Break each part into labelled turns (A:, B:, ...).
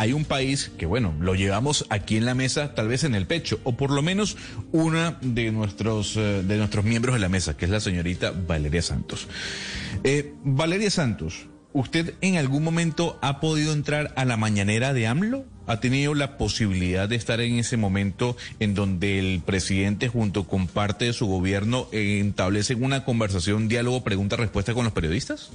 A: hay un país que, bueno, lo llevamos aquí en la mesa, tal vez en el pecho, o por lo menos una de nuestros, eh, de nuestros miembros de la mesa, que es la señorita Valeria Santos. Eh, Valeria Santos, ¿usted en algún momento ha podido entrar a la mañanera de AMLO? ¿Ha tenido la posibilidad de estar en ese momento en donde el presidente junto con parte de su gobierno establecen una conversación, diálogo, pregunta-respuesta con los periodistas?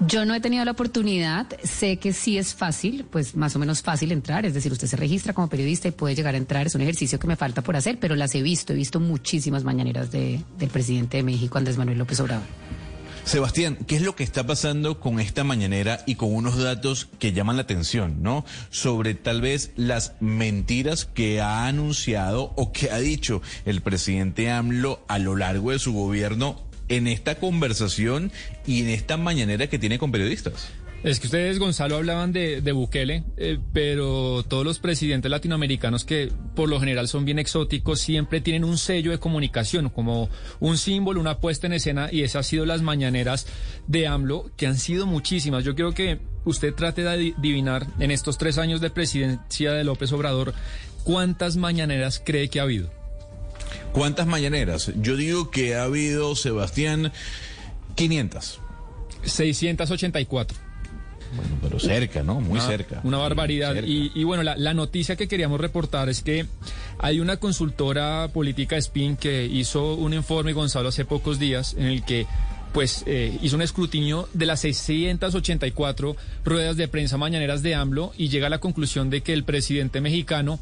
B: Yo no he tenido la oportunidad, sé que sí es fácil, pues más o menos fácil entrar, es decir, usted se registra como periodista y puede llegar a entrar, es un ejercicio que me falta por hacer, pero las he visto, he visto muchísimas mañaneras de, del presidente de México, Andrés Manuel López Obrador.
A: Sebastián, ¿qué es lo que está pasando con esta mañanera y con unos datos que llaman la atención, ¿no? Sobre tal vez las mentiras que ha anunciado o que ha dicho el presidente AMLO a lo largo de su gobierno en esta conversación y en esta mañanera que tiene con periodistas?
C: Es que ustedes, Gonzalo, hablaban de, Bukele, eh, pero todos los presidentes latinoamericanos que por lo general son bien exóticos siempre tienen un sello de comunicación, como un símbolo, una puesta en escena, y esas han sido las mañaneras de AMLO, que han sido muchísimas. Yo quiero que usted trate de adivinar en estos tres años de presidencia de López Obrador, ¿cuántas mañaneras cree que ha habido?
A: ¿Cuántas mañaneras? Yo digo que ha habido, Sebastián, 500.
C: 684.
A: Bueno, pero cerca, ¿no? Muy cerca.
C: Una barbaridad. Y, bueno, la, noticia que queríamos reportar es que hay una consultora política Spin que hizo un informe, Gonzalo, hace pocos días, en el que pues eh, hizo un escrutinio de las 684 ruedas de prensa mañaneras de AMLO y llega a la conclusión de que el presidente mexicano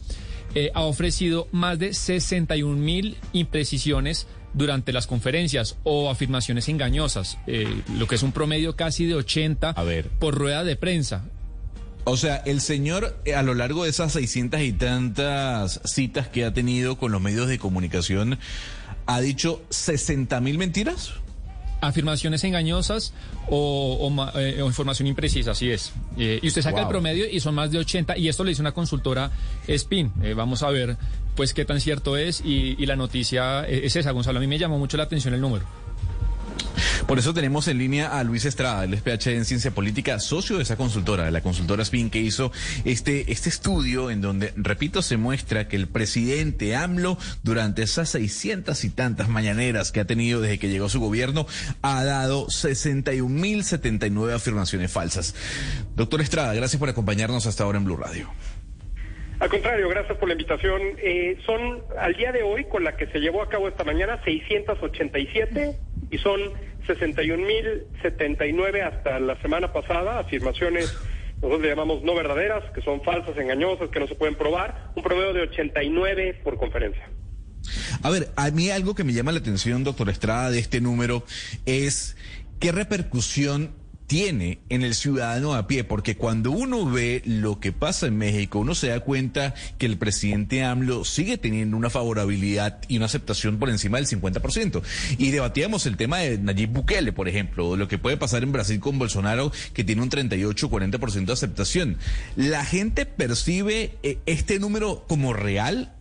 C: eh, ha ofrecido más de 61 mil imprecisiones durante las conferencias o afirmaciones engañosas, eh, lo que es un promedio casi de 80 por rueda de prensa.
A: O sea, el señor eh, a lo largo de esas 600 y tantas citas que ha tenido con los medios de comunicación ha dicho 60 mil mentiras
C: afirmaciones engañosas o, eh, información imprecisa, así es. Eh, y usted saca el promedio y son más de 80, y esto le dice una consultora Spin. Eh, vamos a ver pues qué tan cierto es y, y la noticia es esa, Gonzalo. A mí me llamó mucho la atención el número.
A: Por eso tenemos en línea a Luis Estrada, el PhD en Ciencia Política, socio de esa consultora, de la consultora SPIN, que hizo este, este estudio en donde, repito, se muestra que el presidente AMLO, durante esas seiscientas y tantas mañaneras que ha tenido desde que llegó su gobierno, ha dado 61.079 afirmaciones falsas. Doctor Estrada, gracias por acompañarnos hasta ahora en Blue Radio.
D: Al contrario, gracias por la invitación. Eh, son al día de hoy, con la que se llevó a cabo esta mañana, 687 y son 61.079 hasta la semana pasada, afirmaciones nosotros le llamamos no verdaderas, que son falsas, engañosas, que no se pueden probar, un promedio de 89 por conferencia.
A: A ver, a mí algo que me llama la atención, doctor Estrada, de este número es qué repercusión tiene en el ciudadano a pie, porque cuando uno ve lo que pasa en México, uno se da cuenta que el presidente AMLO sigue teniendo una favorabilidad y una aceptación por encima del 50%. Y debatíamos el tema de Nayib Bukele, por ejemplo, lo que puede pasar en Brasil con Bolsonaro, que tiene un 38-40% de aceptación. ¿La gente percibe eh, este número como real?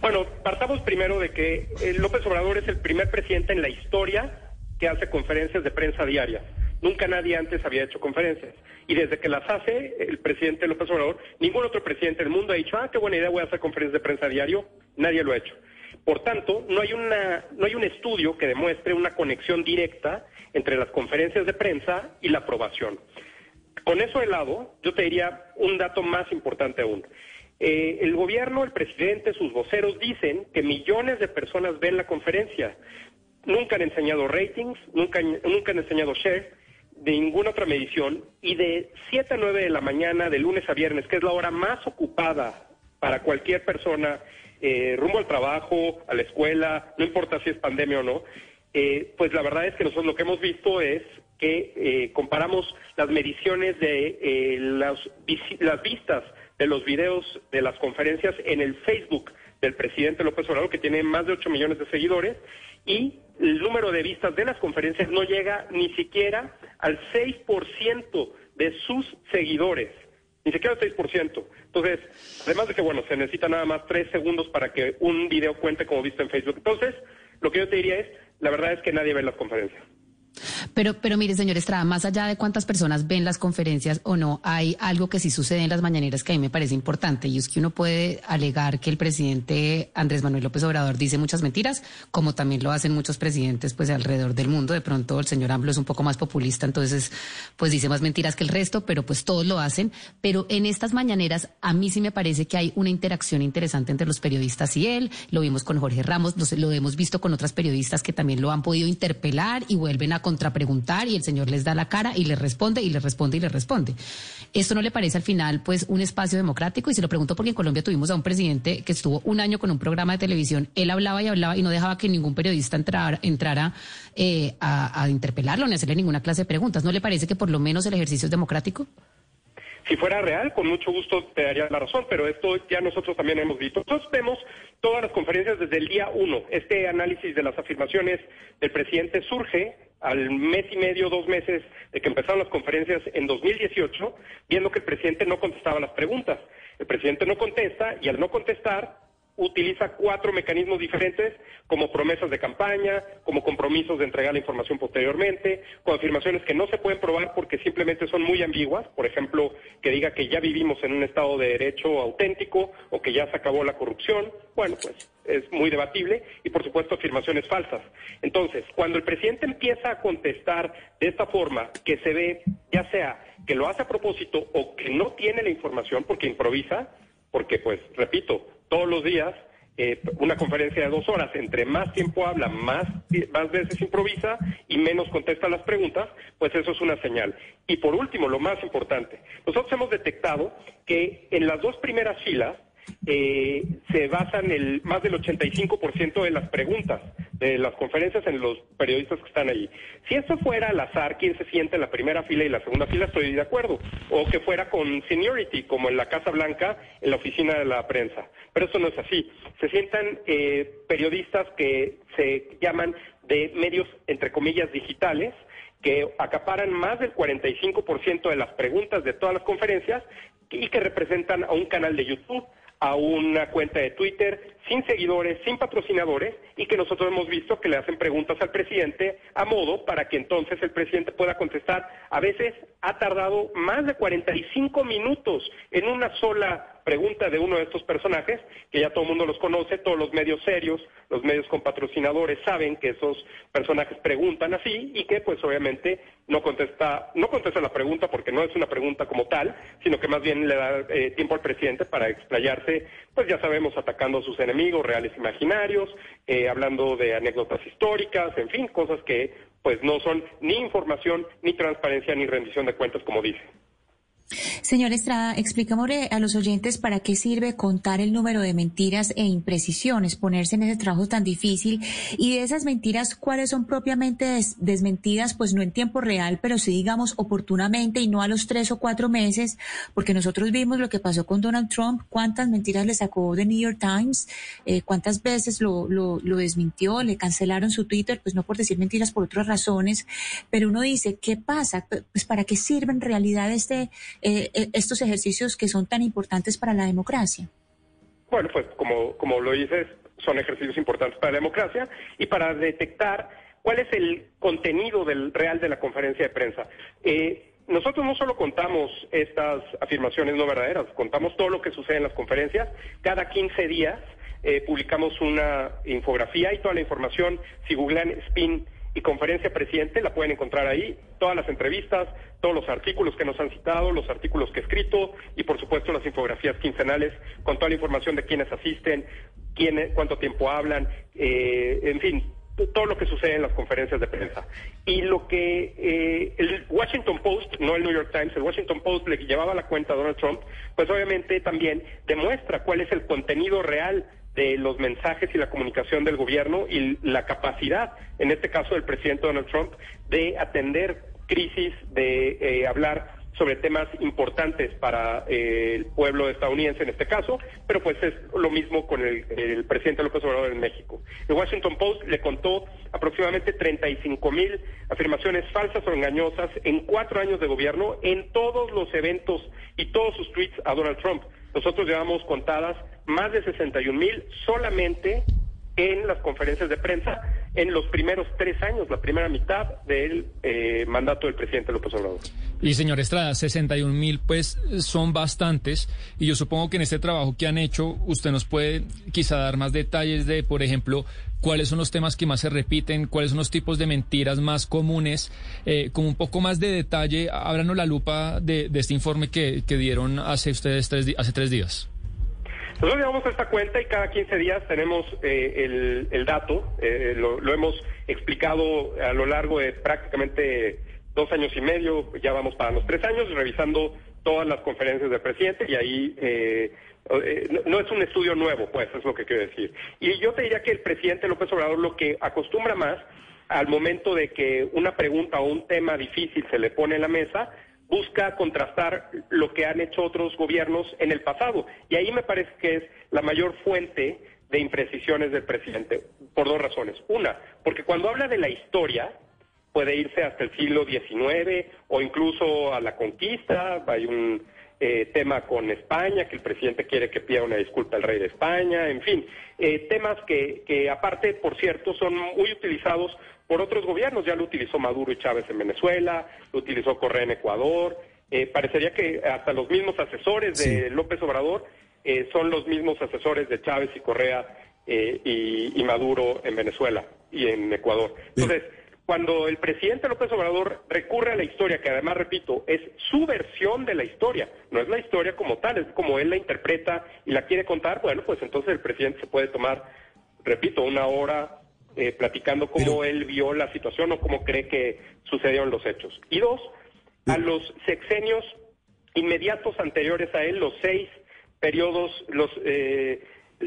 D: Bueno, partamos primero de que eh, López Obrador es el primer presidente en la historia que hace conferencias de prensa diarias. Nunca nadie antes había hecho conferencias. Y desde que las hace el presidente López Obrador, ningún otro presidente del mundo ha dicho, ah, qué buena idea, voy a hacer conferencias de prensa diario. Nadie lo ha hecho. Por tanto, no hay, una, no hay un estudio que demuestre una conexión directa entre las conferencias de prensa y la aprobación. Con eso de lado, yo te diría un dato más importante aún. Eh, el gobierno, el presidente, sus voceros dicen que millones de personas ven la conferencia, nunca han enseñado ratings, nunca, nunca han enseñado share de ninguna otra medición y de 7 a 9 de la mañana de lunes a viernes, que es la hora más ocupada para cualquier persona eh, rumbo al trabajo, a la escuela, no importa si es pandemia o no, eh, pues la verdad es que nosotros lo que hemos visto es que eh, comparamos las mediciones de las, las vistas de los videos de las conferencias en el Facebook del presidente López Obrador, que tiene más de 8 millones de seguidores, y el número de vistas de las conferencias no llega ni siquiera al 6% de sus seguidores. Ni siquiera al 6%. Entonces, además de que, bueno, se necesita nada más tres segundos para que un video cuente como visto en Facebook. Entonces, lo que yo te diría es, la verdad es que nadie ve las conferencias.
B: Pero, pero mire, señor Estrada, más allá de cuántas personas ven las conferencias o no, hay algo que sí sucede en las mañaneras que a mí me parece importante y es que uno puede alegar que el presidente Andrés Manuel López Obrador dice muchas mentiras, como también lo hacen muchos presidentes pues alrededor del mundo. De pronto el señor AMLO es un poco más populista, entonces pues dice más mentiras que el resto, pero pues todos lo hacen. Pero en estas mañaneras a mí sí me parece que hay una interacción interesante entre los periodistas y él. Lo vimos con Jorge Ramos, lo, hemos visto con otras periodistas que también lo han podido interpelar y vuelven a contrapreguntar y el señor les da la cara y les responde y les responde y les responde. ¿Esto no le parece al final pues un espacio democrático? Y se lo pregunto porque en Colombia tuvimos a un presidente que estuvo un año con un programa de televisión, él hablaba y hablaba y no dejaba que ningún periodista entrara, entrara eh, a, a interpelarlo ni hacerle ninguna clase de preguntas. ¿No le parece que por lo menos el ejercicio es democrático?
D: Si fuera real, con mucho gusto te daría la razón, pero esto ya nosotros también hemos visto. Nosotros vemos todas las conferencias desde el día uno. Este análisis de las afirmaciones del presidente surge al mes y medio, dos meses de que empezaron las conferencias en 2018, viendo que el presidente no contestaba las preguntas. El presidente no contesta y al no contestar utiliza cuatro mecanismos diferentes como promesas de campaña, como compromisos de entregar la información posteriormente, con afirmaciones que no se pueden probar porque simplemente son muy ambiguas, por ejemplo, que diga que ya vivimos en un estado de derecho auténtico o que ya se acabó la corrupción, bueno, pues es muy debatible y por supuesto afirmaciones falsas. Entonces, cuando el presidente empieza a contestar de esta forma, que se ve ya sea que lo hace a propósito o que no tiene la información porque improvisa, porque pues, repito, todos los días eh, una conferencia de dos horas, entre más tiempo habla, más, más veces improvisa y menos contesta las preguntas, pues eso es una señal. Y por último, lo más importante, nosotros hemos detectado que en las dos primeras filas eh, se basan el más del 85% de las preguntas de las conferencias en los periodistas que están allí. Si eso fuera al azar, quién se siente en la primera fila y la segunda fila, estoy de acuerdo. O que fuera con seniority, como en la Casa Blanca, en la oficina de la prensa. Pero eso no es así. Se sientan eh, periodistas que se llaman de medios, entre comillas, digitales, que acaparan más del 45% de las preguntas de todas las conferencias y que representan a un canal de YouTube a una cuenta de Twitter sin seguidores, sin patrocinadores y que nosotros hemos visto que le hacen preguntas al presidente a modo para que entonces el presidente pueda contestar. A veces ha tardado más de 45 minutos en una sola pregunta de uno de estos personajes, que ya todo el mundo los conoce, todos los medios serios, los medios con patrocinadores saben que esos personajes preguntan así y que pues obviamente no contesta, no contesta la pregunta porque no es una pregunta como tal, sino que más bien le da eh, tiempo al presidente para explayarse, pues ya sabemos, atacando a sus enemigos reales imaginarios, eh, hablando de anécdotas históricas, en fin, cosas que pues no son ni información, ni transparencia, ni rendición de cuentas, como dice.
E: Señor Estrada, explícame a los oyentes para qué sirve contar el número de mentiras e imprecisiones, ponerse en ese trabajo tan difícil. Y de esas mentiras, cuáles son propiamente desmentidas, pues no en tiempo real, pero sí digamos oportunamente y no a los tres o cuatro meses, porque nosotros vimos lo que pasó con Donald Trump, cuántas mentiras le sacó de New York Times, eh, cuántas veces lo, lo, lo desmintió, le cancelaron su Twitter, pues no por decir mentiras por otras razones, pero uno dice, ¿qué pasa? Pues para qué sirve en realidad este eh, eh, estos ejercicios que son tan importantes para la democracia?
D: Bueno, pues como, como lo dices, son ejercicios importantes para la democracia y para detectar cuál es el contenido del real de la conferencia de prensa. Eh, nosotros no solo contamos estas afirmaciones no verdaderas, contamos todo lo que sucede en las conferencias. Cada 15 días publicamos una infografía y toda la información, si googlean spin y conferencia presidente, la pueden encontrar ahí, todas las entrevistas, todos los artículos que nos han citado, los artículos que he escrito y por supuesto las infografías quincenales con toda la información de quiénes asisten, quién, cuánto tiempo hablan, eh, en fin, todo lo que sucede en las conferencias de prensa. Y lo que eh, el Washington Post, no el New York Times, el Washington Post le llevaba la cuenta a Donald Trump, pues obviamente también demuestra cuál es el contenido real de los mensajes y la comunicación del gobierno y la capacidad, en este caso del presidente Donald Trump, de atender crisis, de eh, hablar sobre temas importantes para eh, el pueblo estadounidense en este caso, pero pues es lo mismo con el, el, presidente López Obrador en México. El Washington Post le contó aproximadamente 35 mil afirmaciones falsas o engañosas en cuatro años de gobierno en todos los eventos y todos sus tweets a Donald Trump. Nosotros llevamos contadas más de 61 mil solamente en las conferencias de prensa en los primeros tres años, la primera mitad del eh, mandato del presidente López Obrador.
C: Y señor Estrada, 61 mil pues son bastantes y yo supongo que en este trabajo que han hecho usted nos puede quizá dar más detalles de, por ejemplo, cuáles son los temas que más se repiten, cuáles son los tipos de mentiras más comunes, eh, con un poco más de detalle, ábranos la lupa de, este informe que, dieron hace ustedes tres, hace tres días.
D: Nosotros llevamos esta cuenta y cada 15 días tenemos eh, el, dato, eh, lo, lo, hemos explicado a lo largo de prácticamente dos años y medio, ya vamos para los tres años, revisando todas las conferencias del presidente y ahí eh, eh, no, es un estudio nuevo, pues, es lo que quiero decir. Y yo te diría que el presidente López Obrador lo que acostumbra más al momento de que una pregunta o un tema difícil se le pone en la mesa, busca contrastar lo que han hecho otros gobiernos en el pasado. Y ahí me parece que es la mayor fuente de imprecisiones del presidente, por dos razones. Una, porque cuando habla de la historia, puede irse hasta el siglo XIX o incluso a la conquista. Hay un eh, tema con España, que el presidente quiere que pida una disculpa al rey de España, en fin, eh, temas que, que aparte, por cierto, son muy utilizados por otros gobiernos. Ya lo utilizó Maduro y Chávez en Venezuela, lo utilizó Correa en Ecuador. Eh, parecería que hasta los mismos asesores de López Obrador son los mismos asesores de Chávez y Correa y, y, Maduro en Venezuela y en Ecuador. Entonces, cuando el presidente López Obrador recurre a la historia, que además, repito, es su versión de la historia, no es la historia como tal, es como él la interpreta y la quiere contar, bueno, pues entonces el presidente se puede tomar, repito, una hora eh, platicando cómo él vio la situación o cómo cree que sucedieron los hechos. Y dos, a los sexenios inmediatos anteriores a él, los seis periodos, los... Eh,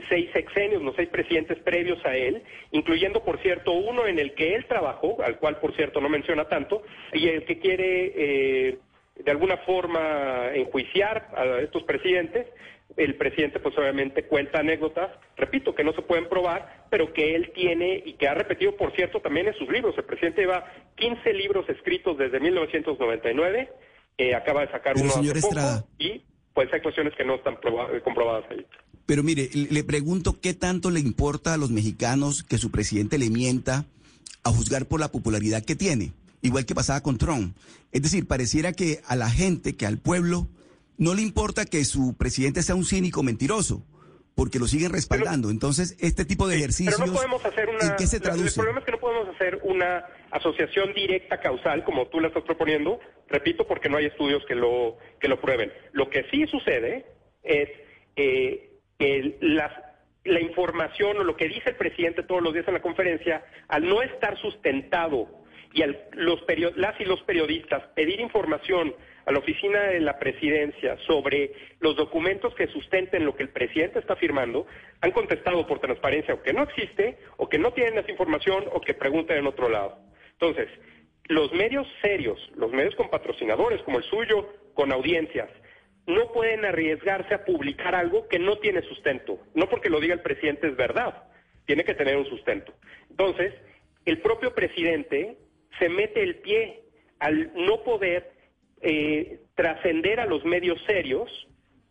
D: seis sexenios, los seis presidentes previos a él, incluyendo, por cierto, uno en el que él trabajó, al cual, por cierto, no menciona tanto, y el que quiere, eh, de alguna forma, enjuiciar a estos presidentes. El presidente, pues obviamente, cuenta anécdotas, repito, que no se pueden probar, pero que él tiene y que ha repetido, por cierto, también en sus libros. El presidente lleva 15 libros escritos desde 1999, eh, acaba de sacar uno hace poco, y pues hay cuestiones que no están comprobadas ahí.
F: Pero mire, le pregunto qué tanto le importa a los mexicanos que su presidente le mienta a juzgar por la popularidad que tiene, igual que pasaba con Trump. Es decir, pareciera que a la gente, que al pueblo, no le importa que su presidente sea un cínico mentiroso, porque lo siguen respaldando. Entonces, este tipo de ejercicios,
D: pero no podemos hacer una,
F: ¿en qué se traduce?
D: El problema es que no podemos hacer una asociación directa causal como tú la estás proponiendo, repito, porque no hay estudios que lo, que lo prueben. Lo que sí sucede es... Eh, la información o lo que dice el presidente todos los días en la conferencia, al no estar sustentado y al, los las y los periodistas pedir información a la oficina de la presidencia sobre los documentos que sustenten lo que el presidente está firmando, han contestado por transparencia o que no existe, o que no tienen esa información, o que preguntan en otro lado. Entonces, los medios serios, los medios con patrocinadores como el suyo, con audiencias, no pueden arriesgarse a publicar algo que no tiene sustento. No porque lo diga el presidente es verdad, tiene que tener un sustento. Entonces, el propio presidente se mete el pie al no poder eh, trascender a los medios serios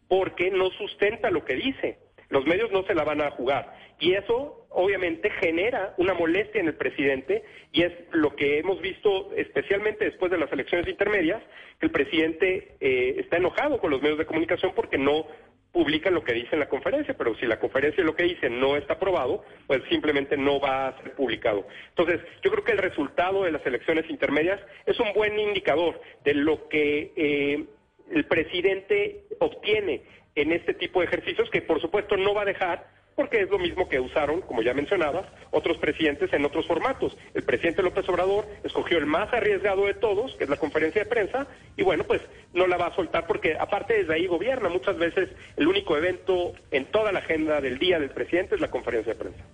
D: porque no sustenta lo que dice. Los medios no se la van a jugar. Y eso obviamente genera una molestia en el presidente y es lo que hemos visto especialmente después de las elecciones intermedias, que el presidente eh, está enojado con los medios de comunicación porque no publican lo que dice en la conferencia, pero si la conferencia lo que dice no está aprobado, pues simplemente no va a ser publicado. Entonces, yo creo que el resultado de las elecciones intermedias es un buen indicador de lo que eh, el presidente obtiene en este tipo de ejercicios que por supuesto no va a dejar porque es lo mismo que usaron, como ya mencionabas, otros presidentes en otros formatos. El presidente López Obrador escogió el más arriesgado de todos, que es la conferencia de prensa, y bueno, pues no la va a soltar porque aparte desde ahí gobierna. Muchas veces el único evento en toda la agenda del día del presidente es la conferencia de prensa.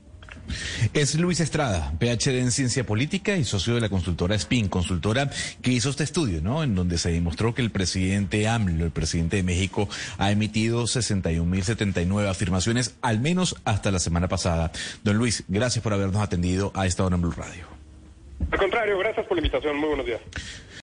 A: Es Luis Estrada, PhD en Ciencia Política y socio de la consultora SPIN, consultora que hizo este estudio, ¿no? En donde se demostró que el presidente AMLO, el presidente de México, ha emitido 61.079 afirmaciones, al menos hasta la semana pasada. Don Luis, gracias por habernos atendido a esta hora en Blue Radio.
D: Al contrario, gracias por la invitación. Muy buenos días.